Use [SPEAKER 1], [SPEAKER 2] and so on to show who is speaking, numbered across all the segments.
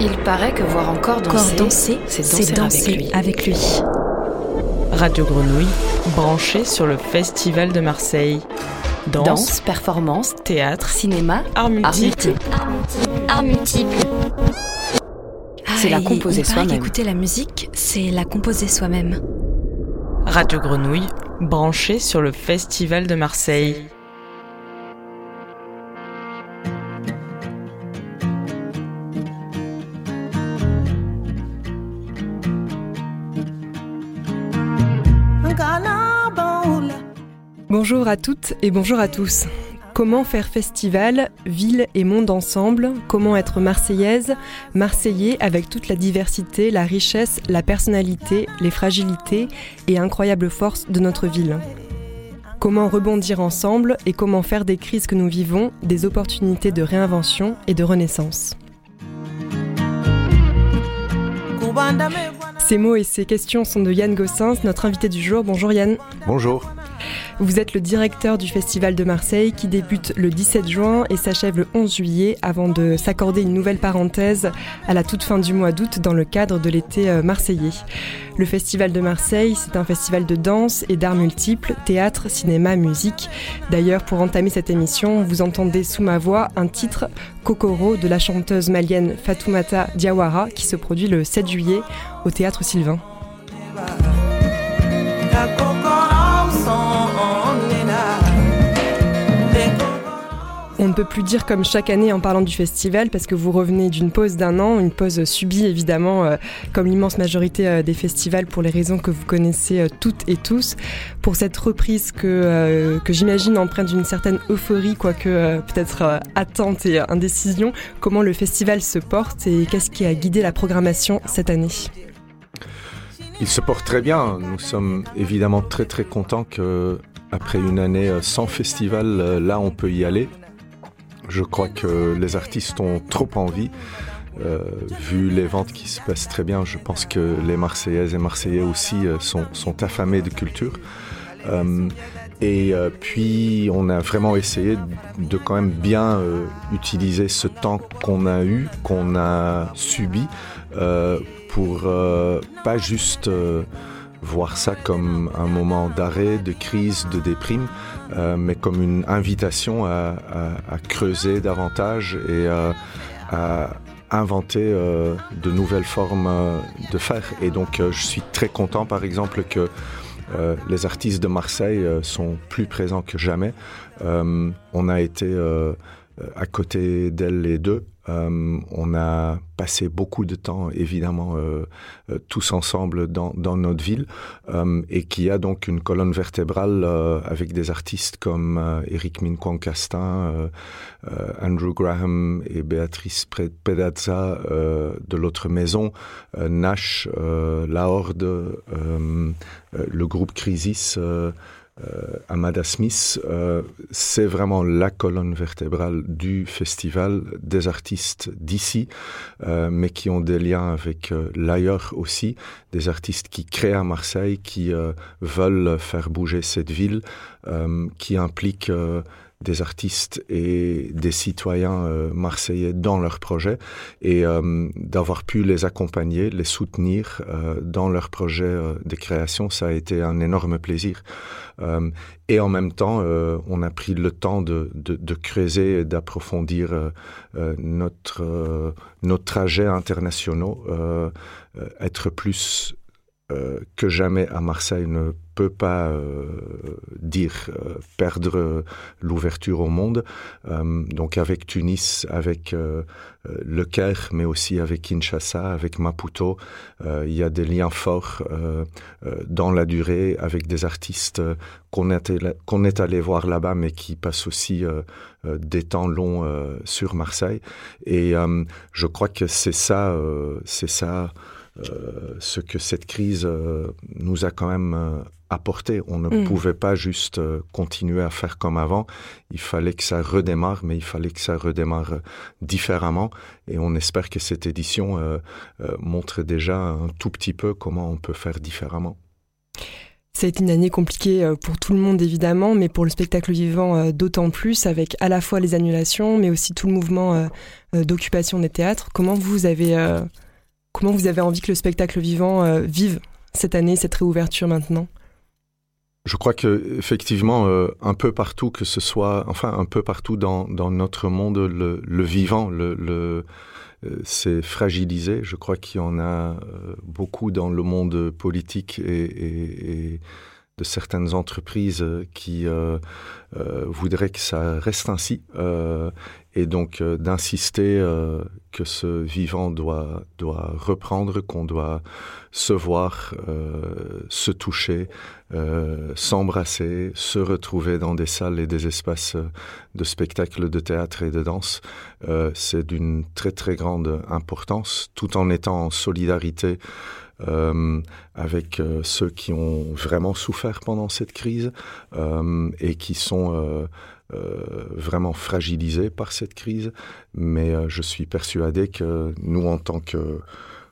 [SPEAKER 1] Il paraît que voir encore danser, c'est danser, avec, lui.
[SPEAKER 2] Radio Grenouille, branché sur le Festival de Marseille.
[SPEAKER 1] Danse, performance,
[SPEAKER 2] théâtre,
[SPEAKER 1] cinéma,
[SPEAKER 2] art multiple.
[SPEAKER 3] Art multiple.
[SPEAKER 1] C'est la composer soi-même.
[SPEAKER 3] Écouter la musique, c'est la composer soi-même.
[SPEAKER 2] Radio Grenouille, branché sur le Festival de Marseille.
[SPEAKER 4] Bonjour à toutes et bonjour à tous. Comment faire festival, ville et monde ensemble? Comment être marseillaise, marseillais avec toute la diversité, la richesse, la personnalité, les fragilités et incroyables forces de notre ville? Comment rebondir ensemble et comment faire des crises que nous vivons des opportunités de réinvention et de renaissance? Ces mots et ces questions sont de Yann Gossens, notre invité du jour. Bonjour Yann.
[SPEAKER 5] Bonjour.
[SPEAKER 4] Vous êtes le directeur du Festival de Marseille qui débute le 17 juin et s'achève le 11 juillet avant de s'accorder une nouvelle parenthèse à la toute fin du mois d'août dans le cadre de l'été euh, marseillais. Le Festival de Marseille, c'est un festival de danse et d'arts multiples, théâtre, cinéma, musique. D'ailleurs, pour entamer cette émission, vous entendez sous ma voix un titre Kokoro de la chanteuse malienne Fatoumata Diawara qui se produit le 7 juillet au théâtre Sylvain. On ne peut plus dire comme chaque année en parlant du festival parce que vous revenez d'une pause d'un an, une pause subie évidemment euh, comme l'immense majorité euh, des festivals pour les raisons que vous connaissez euh, toutes et tous. Pour cette reprise que, que j'imagine empreinte d'une certaine euphorie, quoique peut-être attente et indécision, comment le festival se porte et qu'est-ce qui a guidé la programmation cette année?
[SPEAKER 5] Il se porte très bien. Nous sommes évidemment très très contents que après une année sans festival, là on peut y aller. Je crois que les artistes ont trop envie. Euh, vu les ventes qui se passent très bien, je pense que les Marseillaises et Marseillais aussi euh, sont, sont, affamés de culture. Euh, et puis, on a vraiment essayé de quand même bien utiliser ce temps qu'on a eu, qu'on a subi, pour pas juste voir ça comme un moment d'arrêt, de crise, de déprime, euh, mais comme une invitation à, creuser davantage et à, inventer euh, de nouvelles formes euh, de faire. Et donc, je suis très content, par exemple, que les artistes de Marseille sont plus présents que jamais. on a été à côté d'elles les deux euh, on a passé beaucoup de temps, évidemment, euh, euh, tous ensemble dans, notre ville, et qui a donc une colonne vertébrale avec des artistes comme Eric Minquan-Castin, Andrew Graham et Béatrice Pedazza de l'autre maison, Nash, La Horde, le groupe Crisis. Euh, Amada Smith, euh, c'est vraiment la colonne vertébrale du festival des artistes d'ici, euh, mais qui ont des liens avec l'ailleurs aussi, des artistes qui créent à Marseille, qui veulent faire bouger cette ville, qui impliquent des artistes et des citoyens euh, marseillais dans leurs projets et euh, d'avoir pu les accompagner, les soutenir euh, dans leurs projets de création, ça a été un énorme plaisir. et en même temps, on a pris le temps de, de, creuser et d'approfondir notre, nos trajets internationaux, être plus que jamais à Marseille peut pas euh, dire euh, perdre l'ouverture au monde. Euh, donc avec Tunis, avec le Caire, mais aussi avec Kinshasa, avec Maputo, il y a des liens forts dans la durée avec des artistes qu'on est allé voir là-bas, mais qui passent aussi des temps longs sur Marseille. Et je crois que c'est ça, c'est ça. Ce que cette crise nous a quand même apporter. On ne mm. pouvait pas juste euh, continuer à faire comme avant. Il fallait que ça redémarre, mais il fallait que ça redémarre euh, différemment. Et on espère que cette édition euh, montre déjà un tout petit peu comment on peut faire différemment.
[SPEAKER 4] Ça a été une année compliquée euh, pour tout le monde évidemment, mais pour le spectacle vivant euh, d'autant plus, avec à la fois les annulations, mais aussi tout le mouvement euh, d'occupation des théâtres. Comment vous avez, comment vous avez envie que le spectacle vivant vive cette année, cette réouverture maintenant?
[SPEAKER 5] Je crois que effectivement, un peu partout, que ce soit, enfin, un peu partout dans, notre monde, le, vivant, le, c'est fragilisé. Je crois qu'il y en a beaucoup dans le monde politique et de certaines entreprises qui euh, euh, voudraient que ça reste ainsi euh, et donc euh, d'insister euh, que ce vivant doit, doit reprendre, qu'on doit se voir, euh, se toucher, s'embrasser, se retrouver dans des salles et des espaces de spectacle, de théâtre et de danse. C'est d'une très très grande importance, tout en étant en solidarité euh, avec euh, ceux qui ont vraiment souffert pendant cette crise euh, et qui sont euh, euh, vraiment fragilisés par cette crise. Mais euh, je suis persuadé que nous, en tant que,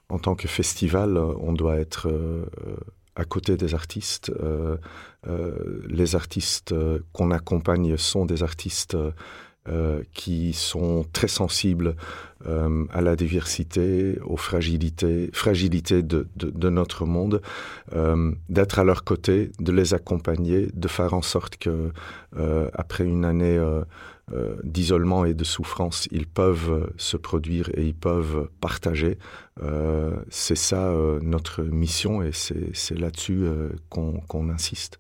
[SPEAKER 5] en tant que festival, on doit être à côté des artistes. les artistes qu'on accompagne sont des artistes euh, qui sont très sensibles euh, à la diversité, aux fragilités, fragilités de, de, de notre monde, euh, d'être à leur côté, de les accompagner, de faire en sorte que euh, après une année euh, d'isolement et de souffrance, ils peuvent se produire et ils peuvent partager. C'est ça notre mission et c'est là-dessus qu'on qu insiste.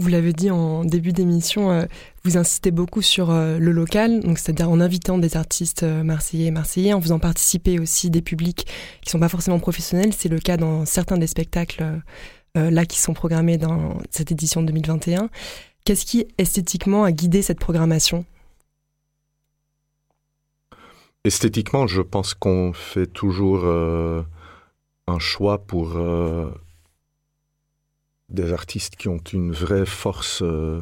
[SPEAKER 4] Vous l'avez dit en début d'émission, euh, vous insistez beaucoup sur euh, le local, donc c'est-à-dire en invitant des artistes euh, marseillais et marseillais, en faisant participer aussi des publics qui sont pas forcément professionnels. C'est le cas dans certains des spectacles là qui sont programmés dans cette édition 2021. Qu'est-ce qui esthétiquement a guidé cette programmation?
[SPEAKER 5] Esthétiquement, je pense qu'on fait toujours un choix pour des artistes qui ont une vraie force euh,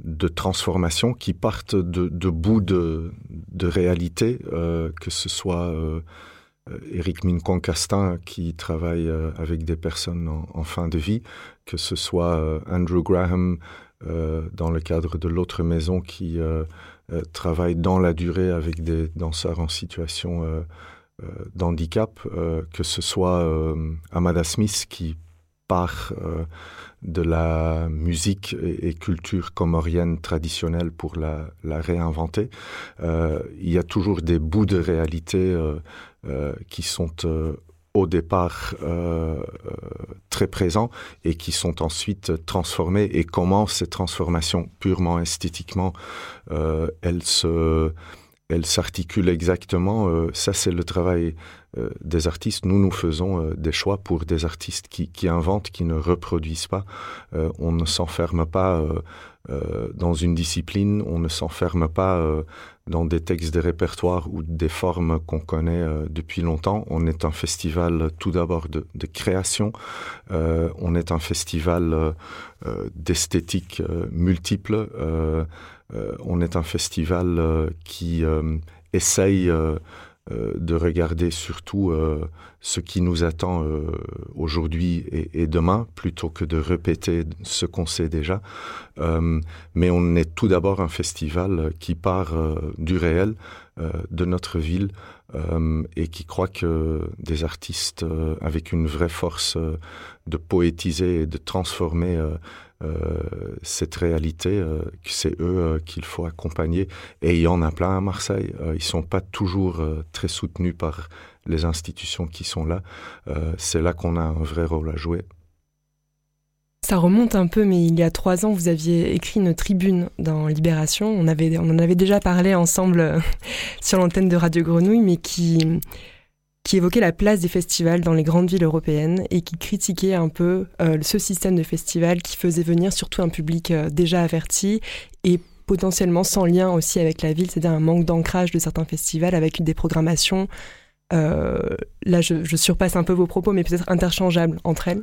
[SPEAKER 5] de transformation, qui partent de, de bout de, réalité, euh, que ce soit euh, Éric Mincon-Castin qui travaille euh, avec des personnes en, en, fin de vie, que ce soit euh, Andrew Graham euh, dans le cadre de l'autre maison qui euh, euh, travaille dans la durée avec des danseurs en situation euh, euh, d'handicap, euh, que ce soit euh, Amada Smith qui part euh, de la musique et, culture comorienne traditionnelle pour la, réinventer. Euh, il y a toujours des bouts de réalité euh, qui sont au départ très présents et qui sont ensuite transformés et comment ces transformations purement esthétiquement elles se elle s'articule exactement. Euh, ça, c'est le travail euh, des artistes. Nous, nous faisons euh, des choix pour des artistes qui, qui inventent, qui ne reproduisent pas. On ne s'enferme pas dans une discipline, on ne s'enferme pas dans des textes de répertoire ou des formes qu'on connaît depuis longtemps. On est un festival tout d'abord de, création. On est un festival d'esthétique multiple. Euh, on est un festival euh, qui euh, essaye de regarder surtout ce qui nous attend aujourd'hui et, demain, plutôt que de répéter ce qu'on sait déjà. Mais on est tout d'abord un festival qui part du réel, de notre ville, euh, et qui croit que des artistes euh, avec une vraie force euh, de poétiser et de transformer euh, euh, cette réalité, euh, c'est eux euh, qu'il faut accompagner. Et il y en a plein à Marseille. Euh, ils ne sont pas toujours euh, très soutenus par les institutions qui sont là. Euh, c'est là qu'on a un vrai rôle à jouer.
[SPEAKER 4] Ça remonte un peu, mais il y a trois ans, vous aviez écrit une tribune dans Libération. On, avait, on en avait déjà parlé ensemble sur l'antenne de Radio Grenouille, mais qui, qui évoquait la place des festivals dans les grandes villes européennes et qui critiquait un peu euh, ce système de festival qui faisait venir surtout un public euh, déjà averti et potentiellement sans lien aussi avec la ville, c'est-à-dire un manque d'ancrage de certains festivals avec des programmations. Euh, là, je, je surpasse un peu vos propos, mais peut-être interchangeables entre elles.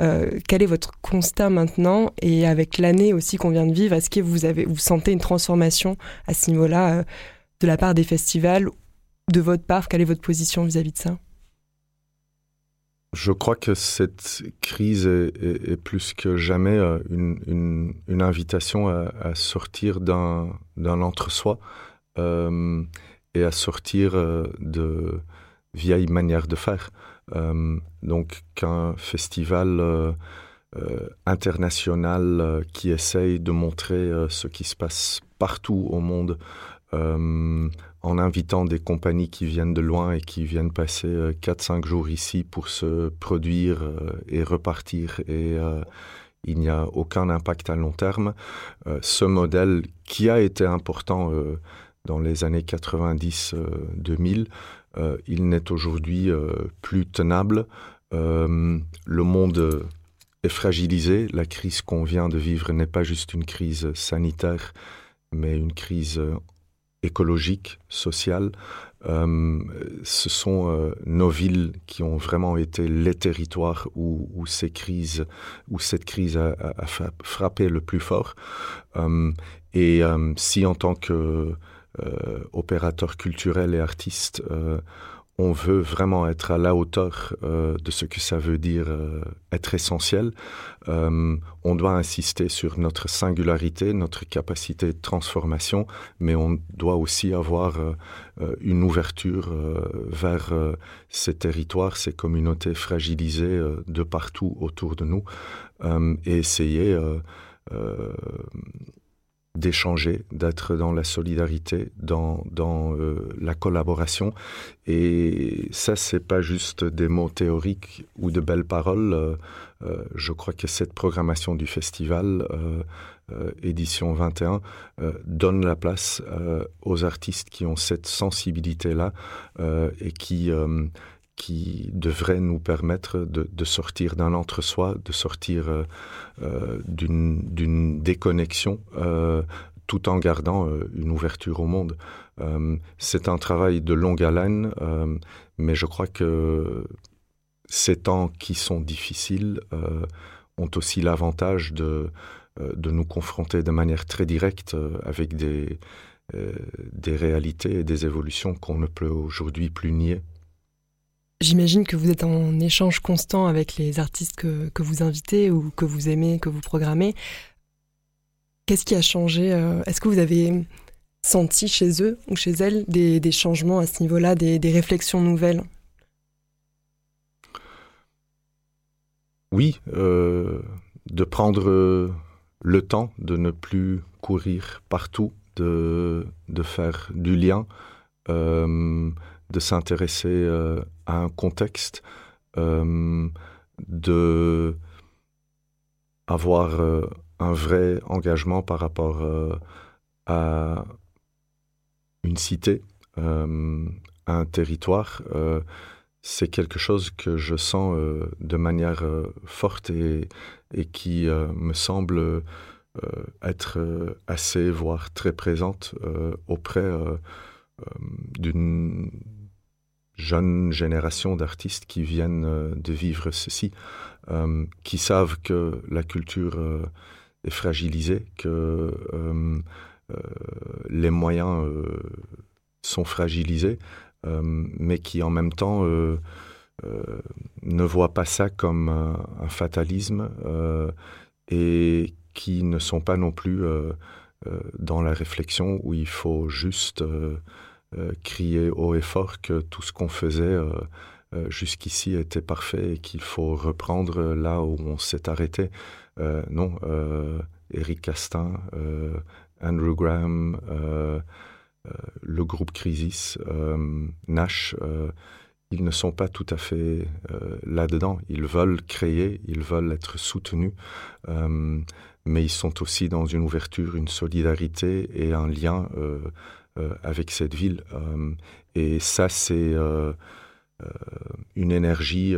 [SPEAKER 4] Euh, quel est votre constat maintenant et avec l'année aussi qu'on vient de vivre, est-ce que vous vous sentez une transformation à ce niveau-là euh, de la part des festivals, de votre part, quelle est votre position vis-à-vis -vis de ça?
[SPEAKER 5] Je crois que cette crise est, plus que jamais euh, une, invitation à, sortir d'un entre-soi et à sortir de vieilles manières de faire. Donc qu'un festival international qui essaye de montrer ce qui se passe partout au monde en invitant des compagnies qui viennent de loin et qui viennent passer 4-5 euh, jours ici pour se produire euh, et repartir et euh, il n'y a aucun impact à long terme. ce modèle qui a été important dans les années 90-2000, il n'est aujourd'hui plus tenable. le monde est fragilisé. La crise qu'on vient de vivre n'est pas juste une crise sanitaire, mais une crise écologique, social. Euh, ce sont euh, nos villes qui ont vraiment été les territoires où, cette crise a, frappé le plus fort. Euh, et si en tant que opérateur culturel et artiste, on veut vraiment être à la hauteur euh, de ce que ça veut dire euh, être essentiel, euh, on doit insister sur notre singularité, notre capacité de transformation, mais on doit aussi avoir une ouverture vers ces territoires, ces communautés fragilisées de partout autour de nous, et essayer d'échanger, d'être dans la solidarité, dans, dans euh, la collaboration. Et ça, c'est pas juste des mots théoriques ou de belles paroles. Euh, euh, je crois que cette programmation du festival, édition 21, donne la place aux artistes qui ont cette sensibilité-là et qui qui devrait nous permettre de, sortir d'un entre-soi, de sortir euh, euh, d'une déconnexion, euh, tout en gardant une ouverture au monde. C'est un travail de longue haleine, mais je crois que ces temps qui sont difficiles ont aussi l'avantage de, de nous confronter de manière très directe avec des, des réalités et des évolutions qu'on ne peut aujourd'hui plus nier.
[SPEAKER 4] J'imagine que vous êtes en échange constant avec les artistes que, que, vous invitez ou que vous aimez, que vous programmez. Qu'est-ce qui a changé euh, Est-ce que vous avez senti chez eux ou chez elles des, des changements à ce niveau-là, des, des, réflexions nouvelles?
[SPEAKER 5] Oui, euh, de prendre le temps de ne plus courir partout, de, de faire du lien. Euh, de s'intéresser euh, à un contexte, euh, de avoir euh, un vrai engagement par rapport à une cité, un territoire. c'est quelque chose que je sens de manière forte et qui me semble être assez, voire très présente auprès d'une jeune génération d'artistes qui viennent euh, de vivre ceci, euh, qui savent que la culture euh, est fragilisée, que les moyens sont fragilisés, mais qui en même temps ne voient pas ça comme un fatalisme et qui ne sont pas non plus dans la réflexion où il faut juste crier haut et fort que tout ce qu'on faisait euh, euh, jusqu'ici était parfait et qu'il faut reprendre là où on s'est arrêté. non, Eric Castin, Andrew Graham, le groupe Crisis, Nash, ils ne sont pas tout à fait là-dedans. Ils veulent créer, ils veulent être soutenus, mais ils sont aussi dans une ouverture, une solidarité et un lien euh, avec cette ville. Euh, et ça, c'est euh, une énergie,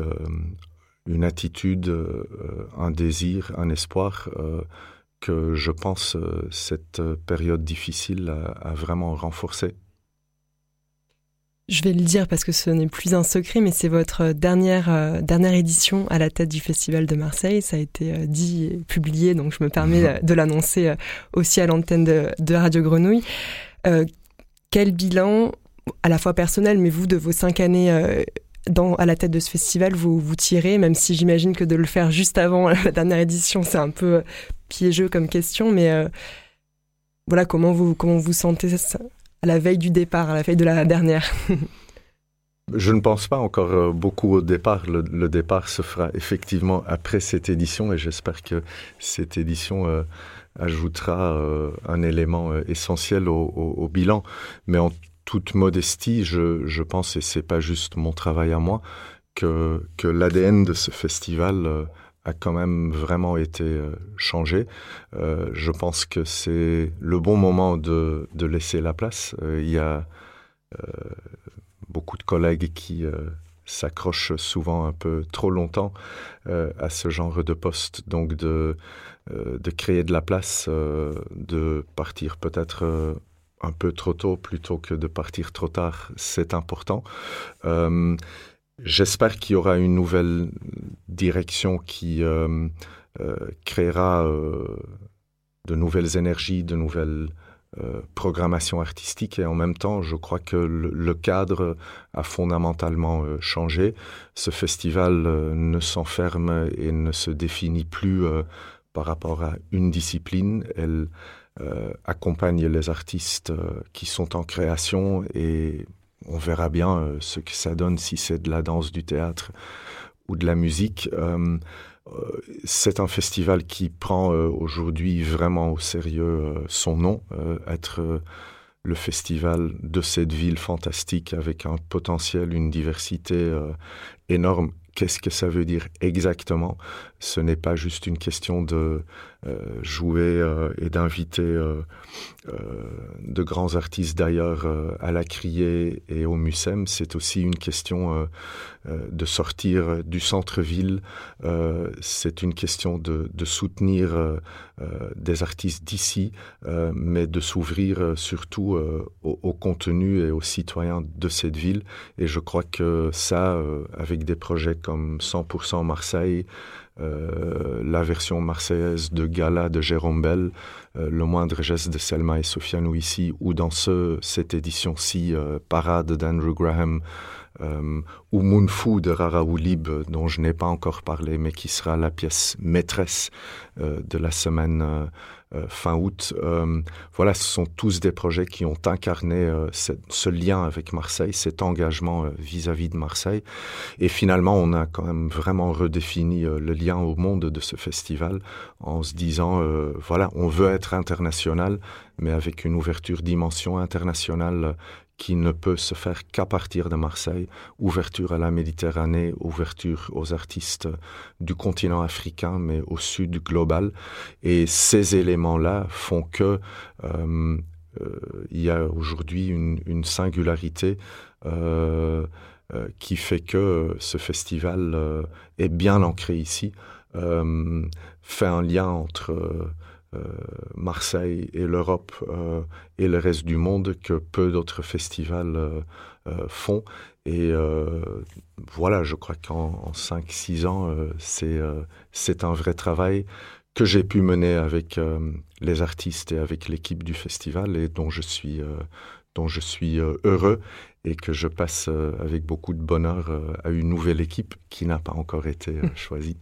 [SPEAKER 5] une attitude, un désir, un espoir que je pense cette période difficile a, vraiment renforcé.
[SPEAKER 4] Je vais le dire parce que ce n'est plus un secret, mais c'est votre dernière, dernière édition à la tête du Festival de Marseille. Ça a été dit et publié, donc je me permets de l'annoncer aussi à l'antenne de, Radio Grenouille. Quel bilan, à la fois personnel, mais vous, de vos cinq années euh, à la tête de ce festival vous vous tirez, même si j'imagine que de le faire juste avant la dernière édition, c'est un peu piégeux comme question, mais voilà, comment vous, comment vous sentez à la veille du départ, à la veille de la dernière?
[SPEAKER 5] Je ne pense pas encore euh, beaucoup au départ. Le, départ se fera effectivement après cette édition et j'espère que cette édition euh, ajoutera euh, un élément essentiel au, bilan. Mais en toute modestie, je, pense, et c'est pas juste mon travail à moi, que, que l'ADN de ce festival a quand même vraiment été euh, changé. Euh, je pense que c'est le bon moment de, de laisser la place. Euh, il y a beaucoup de collègues qui s'accrochent souvent un peu trop longtemps à ce genre de poste. Donc de, de créer de la place, de partir peut-être un peu trop tôt plutôt que de partir trop tard, c'est important. J'espère qu'il y aura une nouvelle direction qui euh, euh, créera euh, de nouvelles énergies, de nouvelles programmations artistiques et en même temps, je crois que le, cadre a fondamentalement changé. Ce festival ne s'enferme et ne se définit plus par rapport à une discipline. Elle accompagne les artistes qui sont en création et on verra bien euh, ce que ça donne si c'est de la danse, du théâtre ou de la musique. Euh, euh, c'est un festival qui prend aujourd'hui vraiment au sérieux son nom, être le festival de cette ville fantastique avec un potentiel, une diversité énorme. Qu'est-ce que ça veut dire exactement Ce n'est pas juste une question de euh, jouer euh, et d'inviter euh, de grands artistes d'ailleurs à la Criée et au Mucem. C'est aussi une question de sortir du centre-ville. C'est une question de, soutenir des artistes d'ici, mais de s'ouvrir surtout au, au, contenu et aux citoyens de cette ville. Et je crois que ça, avec des projets comme 100% Marseille, euh, la version marseillaise de Gala de Jérôme Bell, euh, Le moindre geste de Selma et Sofiane ici, ou dans ce, cette édition-ci, euh, Parade d'Andrew Graham, ou Moonfoo de Rara Oulib, dont je n'ai pas encore parlé, mais qui sera la pièce maîtresse de la semaine fin août. Euh, voilà, ce sont tous des projets qui ont incarné euh, ce lien avec Marseille, cet engagement vis-à-vis de Marseille. Et finalement, on a quand même vraiment redéfini le lien au monde de ce festival en se disant, voilà, on veut être international, mais avec une ouverture dimension internationale qui ne peut se faire qu'à partir de Marseille. Ouverture à la Méditerranée, ouverture aux artistes du continent africain, mais au sud global. Et ces éléments-là font que euh, euh, il y a aujourd'hui une, singularité euh, qui fait que ce festival est bien ancré ici, fait un lien entre euh, Marseille et l'Europe euh, et le reste du monde que peu d'autres festivals euh, font. Et voilà, je crois qu'en 5-6 ans, c'est un vrai travail que j'ai pu mener avec les artistes et avec l'équipe du festival et dont je suis, dont je suis heureux et que je passe avec beaucoup de bonheur à une nouvelle équipe qui n'a pas encore été choisie.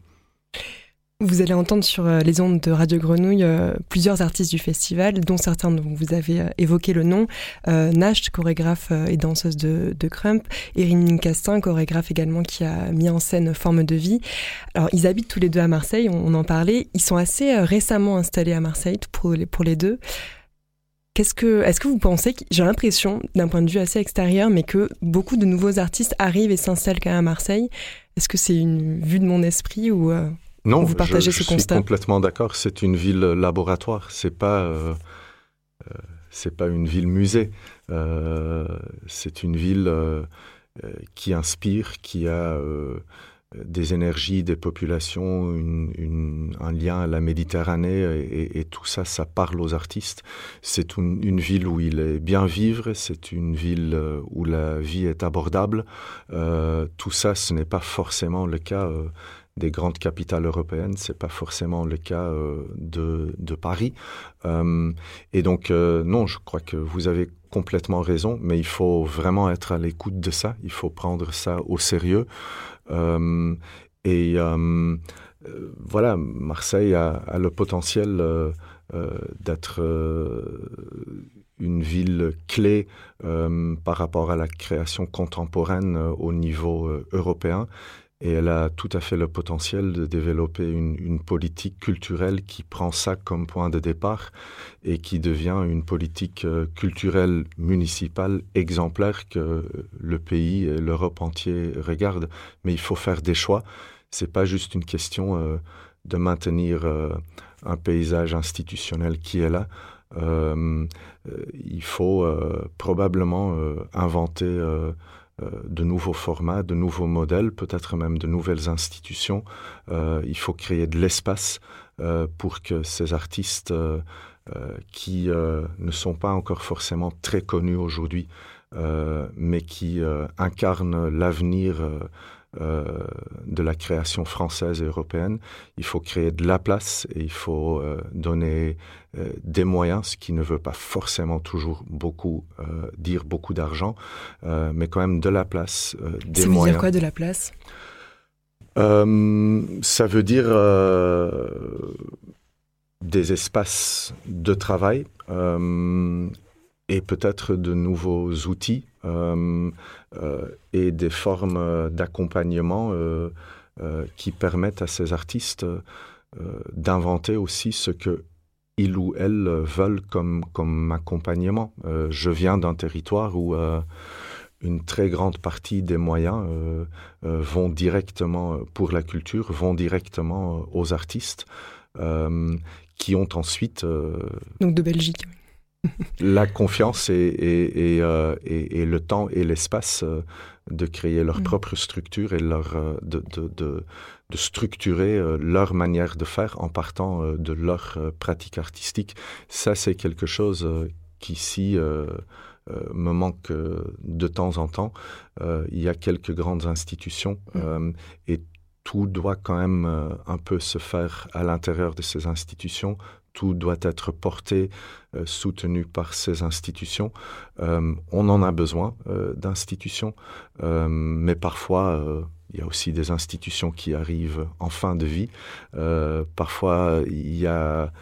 [SPEAKER 4] Vous allez entendre sur euh, les ondes de Radio Grenouille euh, plusieurs artistes du festival, dont certains dont vous avez euh, évoqué le nom. Nash, chorégraphe et danseuse de, Crump. Erin Castin, chorégraphe également qui a mis en scène Forme de vie. Alors, ils habitent tous les deux à Marseille, on, en parlait. Ils sont assez récemment installés à Marseille pour les, deux. Qu'est-ce que, est-ce que vous pensez, j'ai l'impression, d'un point de vue assez extérieur, mais que beaucoup de nouveaux artistes arrivent et s'installent quand même à Marseille Est-ce que c'est une vue de mon esprit ou
[SPEAKER 5] non, vous partagez je, ce constat suis complètement d'accord. C'est une ville laboratoire. C'est pas euh, euh, c'est pas une ville musée. Euh, c'est une ville qui inspire, qui a des énergies, des populations, un lien à la Méditerranée et, tout ça, ça parle aux artistes. C'est une, ville où il est bien vivre, c'est une ville où la vie est abordable. tout ça, ce n'est pas forcément le cas des grandes capitales européennes. C'est pas forcément le cas de, de, Paris. et donc, non, je crois que vous avez complètement raison, mais il faut vraiment être à l'écoute de ça. Il faut prendre ça au sérieux. et voilà, Marseille a, le potentiel d'être une ville clé euh, par rapport à la création contemporaine euh, au niveau euh, européen. Et elle a tout à fait le potentiel de développer une, politique culturelle qui prend ça comme point de départ et qui devient une politique culturelle municipale exemplaire que le pays et l'Europe entier regardent. Mais il faut faire des choix. C'est pas juste une question de maintenir un paysage institutionnel qui est là. Euh, euh, il faut euh, probablement inventer de nouveaux formats, de nouveaux modèles, peut-être même de nouvelles institutions. il faut créer de l'espace pour que ces artistes qui ne sont pas encore forcément très connus aujourd'hui, mais qui incarnent l'avenir euh, de la création française et européenne. Il faut créer de la place et il faut euh, donner euh, des moyens, ce qui ne veut pas forcément toujours beaucoup dire beaucoup d'argent, mais quand même de la place, des
[SPEAKER 4] ça
[SPEAKER 5] moyens. Ça veut
[SPEAKER 4] dire quoi de la place?
[SPEAKER 5] Ça veut dire des espaces de travail et peut-être de nouveaux outils euh, euh, et des formes d'accompagnement euh, qui permettent à ces artistes d'inventer aussi ce que ils ou elles veulent comme, comme accompagnement. je viens d'un territoire où une très grande partie des moyens vont directement pour la culture, vont directement aux artistes, qui ont ensuite...
[SPEAKER 4] Donc de Belgique
[SPEAKER 5] la confiance et, euh, et, le temps et l'espace euh, de créer leur mm. propre structure et leur, euh, de, de, de, structurer leur manière de faire en partant de leur pratique artistique. Ça, c'est quelque chose qui, ici, me manque de temps en temps. il y a quelques grandes institutions mm. et tout doit quand même un peu se faire à l'intérieur de ces institutions tout doit être porté, euh, soutenu par ces institutions. Euh, on en a besoin euh, d'institutions, mais parfois il y a aussi des institutions qui arrivent en fin de vie. parfois il y a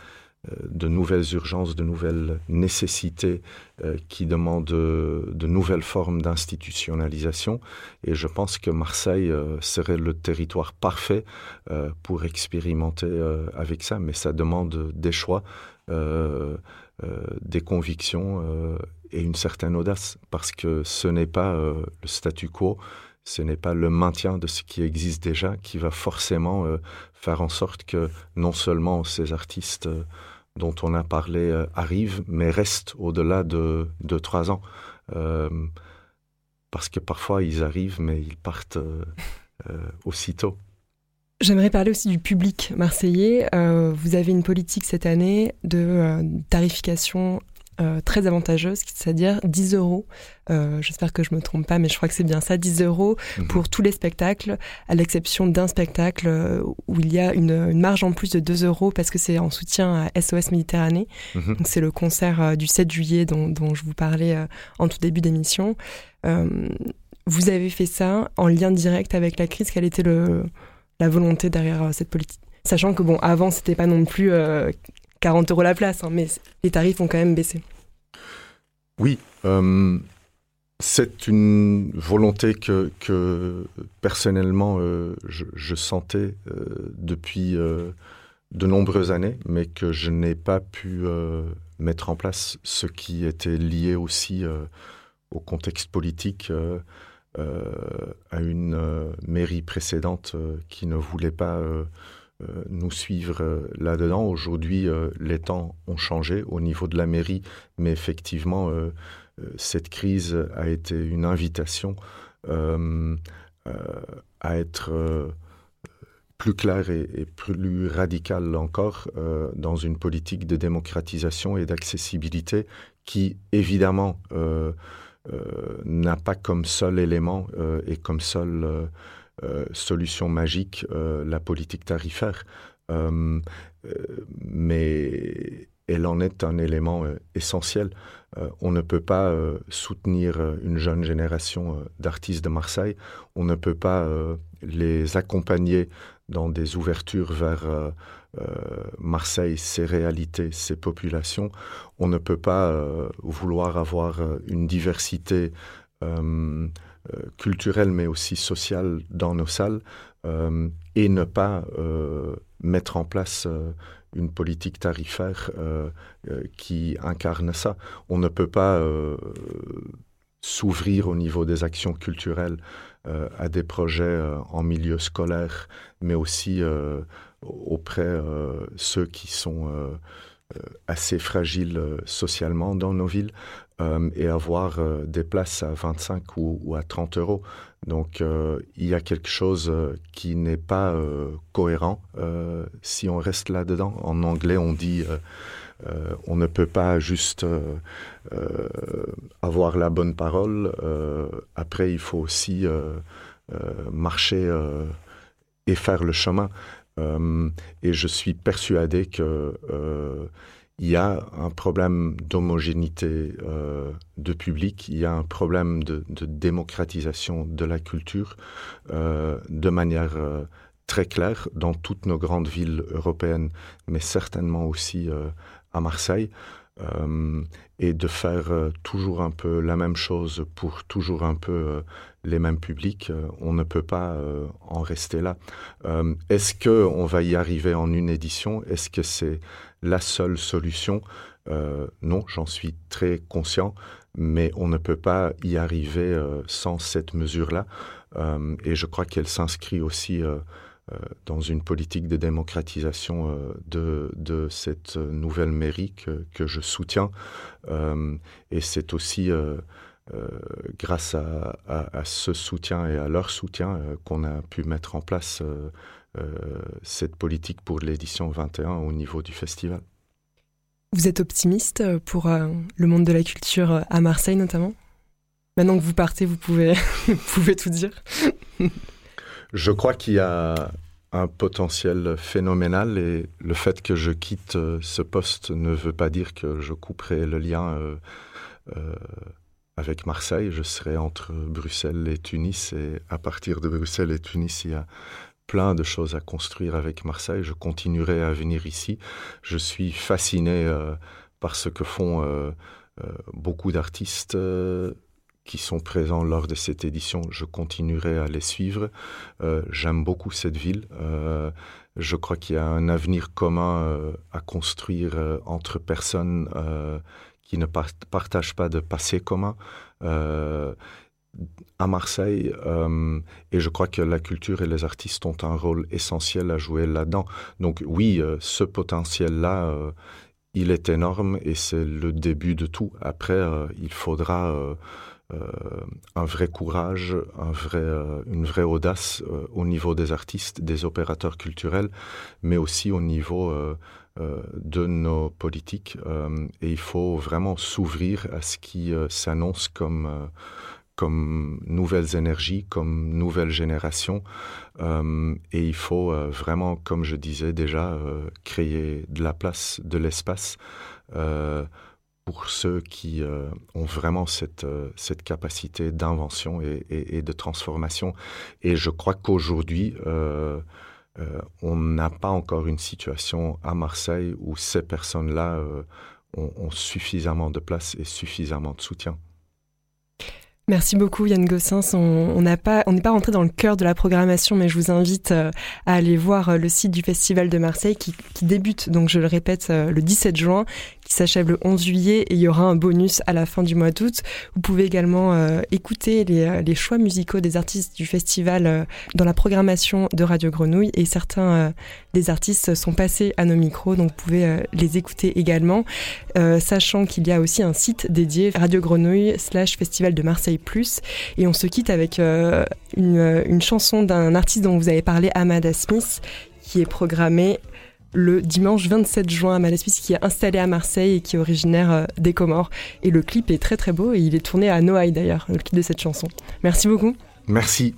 [SPEAKER 5] de nouvelles urgences, de nouvelles nécessités euh, qui demandent de, nouvelles formes d'institutionnalisation. Et je pense que Marseille euh, serait le territoire parfait euh, pour expérimenter avec ça, mais ça demande des choix, des convictions et une certaine audace, parce que ce n'est pas le statu quo, ce n'est pas le maintien de ce qui existe déjà qui va forcément faire en sorte que non seulement ces artistes dont on a parlé euh, arrive, mais reste au-delà de, de, trois ans. Euh, parce que parfois ils arrivent, mais ils partent euh, aussitôt.
[SPEAKER 4] J'aimerais parler aussi du public marseillais. vous avez une politique cette année de tarification euh, très avantageuse, c'est-à-dire 10 euros. Euh, j'espère que je me trompe pas, mais je crois que c'est bien ça, 10 euros mhm. pour tous les spectacles, à l'exception d'un spectacle euh, où il y a une, marge en plus de 2 euros parce que c'est en soutien à SOS Méditerranée. Mhm. C'est le concert du 7 juillet dont, je vous parlais en tout début d'émission. vous avez fait ça en lien direct avec la crise. Quelle était le, la volonté derrière cette politique? Sachant que bon, avant, c'était pas non plus 40 euros la place, hein, mais les tarifs ont quand même baissé.
[SPEAKER 5] Oui, euh, c'est une volonté que, personnellement euh, je, sentais euh, depuis de nombreuses années, mais que je n'ai pas pu mettre en place, ce qui était lié aussi au contexte politique. à une mairie précédente qui ne voulait pas nous suivre euh, là-dedans. Aujourd'hui, euh, les temps ont changé au niveau de la mairie, mais effectivement, cette crise a été une invitation à être plus clair et, plus radical encore dans une politique de démocratisation et d'accessibilité qui, évidemment, n'a pas comme seul élément et comme seul solution magique la politique tarifaire. mais elle en est un élément essentiel. on ne peut pas soutenir une jeune génération d'artistes de Marseille, on ne peut pas les accompagner dans des ouvertures vers euh, euh, Marseille, ses réalités, ses populations. On ne peut pas euh, vouloir avoir une diversité culturelle mais aussi sociale dans nos salles et ne pas mettre en place une politique tarifaire qui incarne ça. On ne peut pas s'ouvrir au niveau des actions culturelles euh, à des projets euh, en milieu scolaire, mais aussi euh, auprès ceux qui sont assez fragiles socialement dans nos villes et avoir des places à 25 ou, à 30 euros. Donc il y a quelque chose qui n'est pas cohérent si on reste là-dedans. En anglais, on dit euh, on ne peut pas juste euh, euh, avoir la bonne parole. après, il faut aussi marcher et faire le chemin. et je suis persuadé que il y a un problème d'homogénéité de public, il y a un problème de, démocratisation de la culture de manière très claire dans toutes nos grandes villes européennes, mais certainement aussi à Marseille euh, et de faire euh, toujours un peu la même chose pour toujours un peu euh, les mêmes publics, on ne peut pas en rester là. Est-ce que on va y arriver en une édition? Est-ce que c'est la seule solution? Non, j'en suis très conscient, mais on ne peut pas y arriver sans cette mesure-là. et je crois qu'elle s'inscrit aussi dans une politique de démocratisation euh, de, cette nouvelle mairie que, je soutiens. Euh, et c'est aussi grâce à, à, ce soutien et à leur soutien qu'on a pu mettre en place cette politique pour l'édition 21 au niveau du festival.
[SPEAKER 4] Vous êtes optimiste pour le monde de la culture à Marseille notamment? Maintenant que vous partez, vous pouvez, vous pouvez tout dire.
[SPEAKER 5] Je crois qu'il y a un potentiel phénoménal et le fait que je quitte euh, ce poste ne veut pas dire que je couperai le lien euh, euh, avec Marseille. Je serai entre Bruxelles et Tunis et à partir de Bruxelles et Tunis, il y a plein de choses à construire avec Marseille. Je continuerai à venir ici. Je suis fasciné par ce que font beaucoup d'artistes qui sont présents lors de cette édition. Je continuerai à les suivre. Euh, j'aime beaucoup cette ville. Euh, je crois qu'il y a un avenir commun euh, à construire entre personnes qui ne partagent pas de passé commun à Marseille. et je crois que la culture et les artistes ont un rôle essentiel à jouer là-dedans. Donc oui, ce potentiel-là, il est énorme et c'est le début de tout. Après, il faudra un vrai courage, euh, une vraie audace euh, au niveau des artistes, des opérateurs culturels, mais aussi au niveau de nos politiques. et il faut vraiment s'ouvrir à ce qui s'annonce comme comme nouvelles énergies, comme nouvelles générations. et il faut vraiment, comme je disais déjà, créer de la place, de l'espace pour ceux qui euh, ont vraiment cette, euh, capacité d'invention et, de transformation. Et je crois qu'aujourd'hui, euh, on n'a pas encore une situation à Marseille où ces personnes-là ont, suffisamment de place et suffisamment de soutien.
[SPEAKER 4] Merci beaucoup Yann Gossens. On n'est pas, on rentré dans le cœur de la programmation, mais je vous invite à aller voir le site du Festival de Marseille qui, qui débute, donc je le répète, le 17 juin qui s'achève le 11 juillet et il y aura un bonus à la fin du mois d'août. Vous pouvez également euh, écouter les, euh, les, choix musicaux des artistes du festival euh, dans la programmation de Radio Grenouille et certains des artistes sont passés à nos micros, donc vous pouvez les écouter également, sachant qu'il y a aussi un site dédié Radio Grenouille slash Festival de Marseille Plus et on se quitte avec une, une chanson d'un artiste dont vous avez parlé, Amada Smith, qui est programmée le dimanche 27 juin à Malaspis qui est installé à Marseille et qui est originaire euh, des Comores. Et le clip est très très beau et il est tourné à Noailles d'ailleurs, le clip de cette chanson. Merci beaucoup.
[SPEAKER 5] Merci.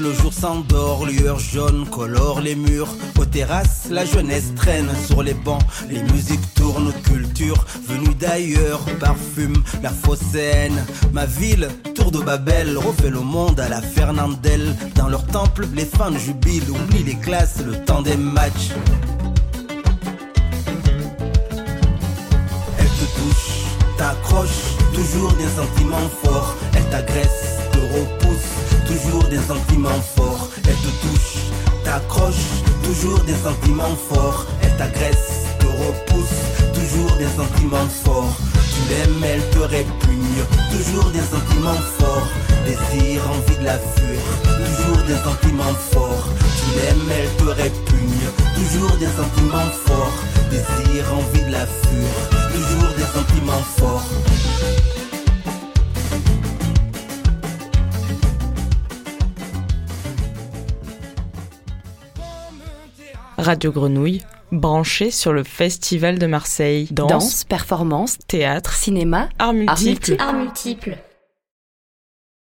[SPEAKER 6] Le jour s'endort, lueur jaune colore les murs. Aux terrasses, la jeunesse traîne sur les bancs. Les musiques tournent, culture venue d'ailleurs. Parfume la fausse scène. Ma ville, tour de Babel, refait le monde à la Fernandelle. Dans leur temple, les fans jubilent, oublient les classes, le temps des matchs. Elle te touche, t'accroche, toujours des sentiments forts. Elle t'agresse, te repousse toujours des sentiments forts. Elle te touche, t'accroche, toujours des sentiments forts. Elle t'agresse, te repousse, toujours des sentiments forts. Tu l'aimes, elle te répugne, toujours des sentiments forts. Désir, envie de la fuir, toujours des sentiments forts. Tu l'aimes, elle te répugne, toujours des sentiments forts. Désir, envie de la fuir, toujours des sentiments forts.
[SPEAKER 2] Radio Grenouille, branché sur le Festival de Marseille.
[SPEAKER 1] Danse, performance,
[SPEAKER 2] théâtre,
[SPEAKER 1] cinéma,
[SPEAKER 2] arts multiples.
[SPEAKER 3] Arts multiples.